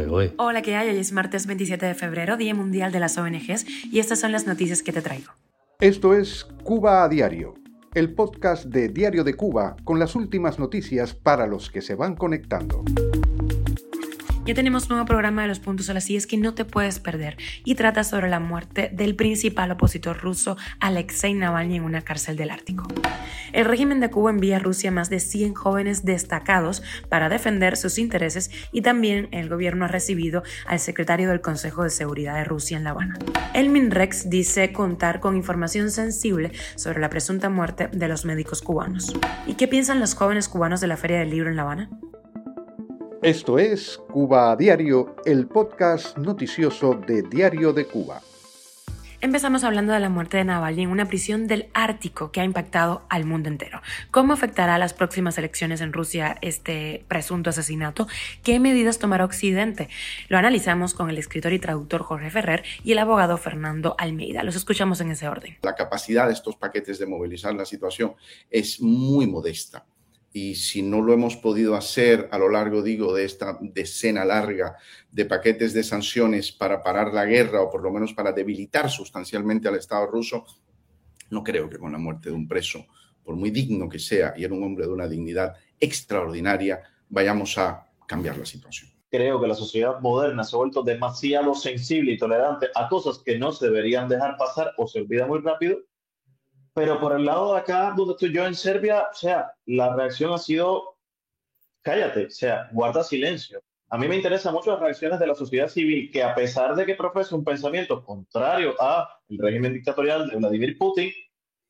¿eh? Hola, ¿qué hay? Hoy es martes 27 de febrero, Día Mundial de las ONGs, y estas son las noticias que te traigo. Esto es Cuba a Diario, el podcast de Diario de Cuba con las últimas noticias para los que se van conectando. Ya tenemos nuevo programa de los puntos a las es que no te puedes perder y trata sobre la muerte del principal opositor ruso Alexei Navalny en una cárcel del Ártico. El régimen de Cuba envía a Rusia más de 100 jóvenes destacados para defender sus intereses y también el gobierno ha recibido al secretario del Consejo de Seguridad de Rusia en La Habana. El MINREX dice contar con información sensible sobre la presunta muerte de los médicos cubanos. ¿Y qué piensan los jóvenes cubanos de la Feria del Libro en La Habana? Esto es Cuba a Diario, el podcast noticioso de Diario de Cuba. Empezamos hablando de la muerte de Navalny en una prisión del Ártico que ha impactado al mundo entero. ¿Cómo afectará a las próximas elecciones en Rusia este presunto asesinato? ¿Qué medidas tomará Occidente? Lo analizamos con el escritor y traductor Jorge Ferrer y el abogado Fernando Almeida. Los escuchamos en ese orden. La capacidad de estos paquetes de movilizar la situación es muy modesta y si no lo hemos podido hacer a lo largo, digo, de esta decena larga de paquetes de sanciones para parar la guerra o por lo menos para debilitar sustancialmente al Estado ruso, no creo que con la muerte de un preso, por muy digno que sea y era un hombre de una dignidad extraordinaria, vayamos a cambiar la situación. Creo que la sociedad moderna se ha vuelto demasiado sensible y tolerante a cosas que no se deberían dejar pasar o se olvida muy rápido pero por el lado de acá, donde estoy yo en Serbia, o sea, la reacción ha sido, cállate, o sea, guarda silencio. A mí me interesan mucho las reacciones de la sociedad civil, que a pesar de que profesa un pensamiento contrario al régimen dictatorial de Vladimir Putin,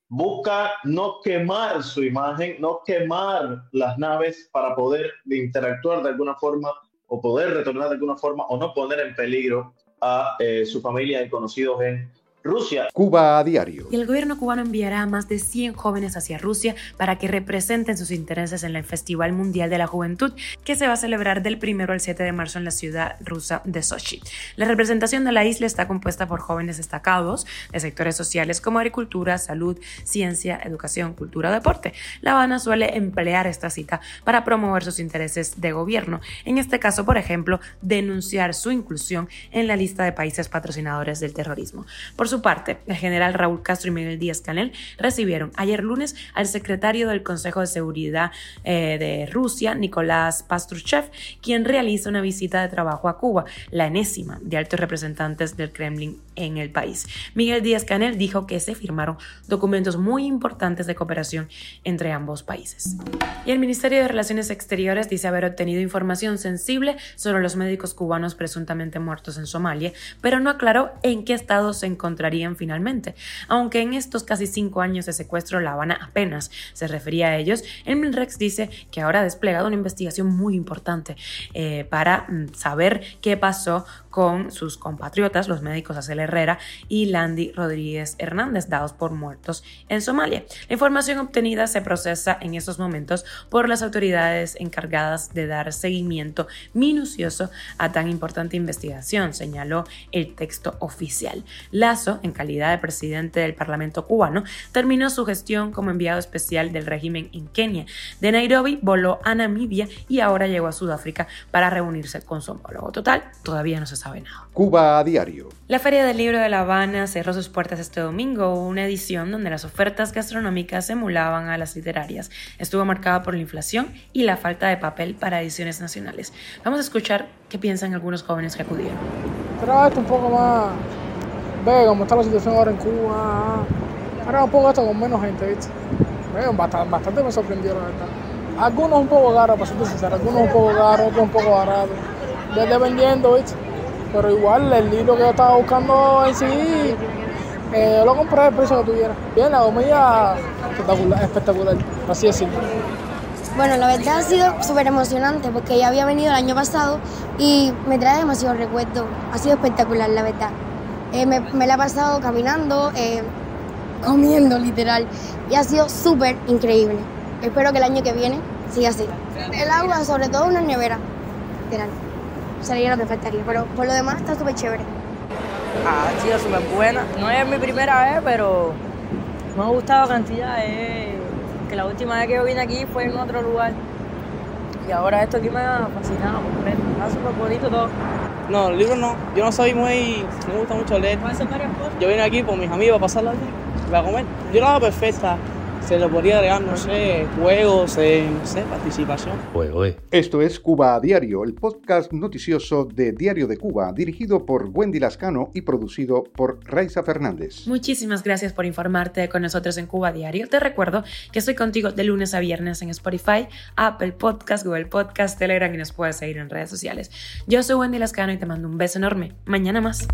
busca no quemar su imagen, no quemar las naves para poder interactuar de alguna forma o poder retornar de alguna forma o no poner en peligro a eh, su familia y conocidos en Rusia. Cuba a diario. Y el gobierno cubano enviará a más de 100 jóvenes hacia Rusia para que representen sus intereses en el Festival Mundial de la Juventud que se va a celebrar del 1 al 7 de marzo en la ciudad rusa de Sochi. La representación de la isla está compuesta por jóvenes destacados de sectores sociales como agricultura, salud, ciencia, educación, cultura deporte. La Habana suele emplear esta cita para promover sus intereses de gobierno. En este caso, por ejemplo, denunciar su inclusión en la lista de países patrocinadores del terrorismo. Por su parte, el general Raúl Castro y Miguel Díaz Canel recibieron ayer lunes al secretario del Consejo de Seguridad eh, de Rusia, Nicolás Pastrushev, quien realiza una visita de trabajo a Cuba, la enésima de altos representantes del Kremlin en el país. Miguel Díaz Canel dijo que se firmaron documentos muy importantes de cooperación entre ambos países. Y el Ministerio de Relaciones Exteriores dice haber obtenido información sensible sobre los médicos cubanos presuntamente muertos en Somalia, pero no aclaró en qué estado se finalmente. Aunque en estos casi cinco años de secuestro La Habana apenas se refería a ellos, el MINREX dice que ahora ha desplegado una investigación muy importante eh, para mm, saber qué pasó con sus compatriotas, los médicos Acel Herrera y Landy Rodríguez Hernández, dados por muertos en Somalia. La información obtenida se procesa en estos momentos por las autoridades encargadas de dar seguimiento minucioso a tan importante investigación, señaló el texto oficial. Lazo, en calidad de presidente del Parlamento cubano, terminó su gestión como enviado especial del régimen en Kenia. De Nairobi voló a Namibia y ahora llegó a Sudáfrica para reunirse con su homólogo. Total, todavía no se Cuba a diario. La Feria del Libro de La Habana cerró sus puertas este domingo, una edición donde las ofertas gastronómicas emulaban a las literarias. Estuvo marcada por la inflación y la falta de papel para ediciones nacionales. Vamos a escuchar qué piensan algunos jóvenes que acudieron. Esto un poco más, ve cómo está la situación ahora en Cuba. Ahora un poco esto con menos gente, ¿viste? bastante, bastante me sorprendió la verdad. Algunos un poco caros, para ser sincero, algunos un poco caros, otros un poco baratos. Dependiendo, ¿viste? Pero igual el libro que yo estaba buscando en sí, eh, lo compré al precio que tuviera. Bien, la comida espectacular, así es Bueno, la verdad ha sido súper emocionante porque ya había venido el año pasado y me trae demasiado recuerdo. Ha sido espectacular, la verdad. Eh, me, me, la he pasado caminando, eh, comiendo literal y ha sido súper increíble. Espero que el año que viene siga así. El agua, sobre todo una nevera, literal sería lo que faltaría. Pero por lo demás está súper chévere. Ha sido súper buena. No es mi primera vez, pero me ha gustado cantidad. que la última vez que yo vine aquí fue en otro lugar. Y ahora esto aquí me ha fascinado. libros bonitos, todo. No, libros no. Yo no soy muy. No me gusta mucho leer. Yo vine aquí por mis amigos a pasar la vida, a comer. Yo la hago perfecta se lo podría agregar, no sé, juegos, eh, no sé, participación. Esto es Cuba a Diario, el podcast noticioso de Diario de Cuba, dirigido por Wendy Lascano y producido por Raiza Fernández. Muchísimas gracias por informarte con nosotros en Cuba a Diario. Te recuerdo que estoy contigo de lunes a viernes en Spotify, Apple Podcast, Google Podcast, Telegram y nos puedes seguir en redes sociales. Yo soy Wendy Lascano y te mando un beso enorme. Mañana más.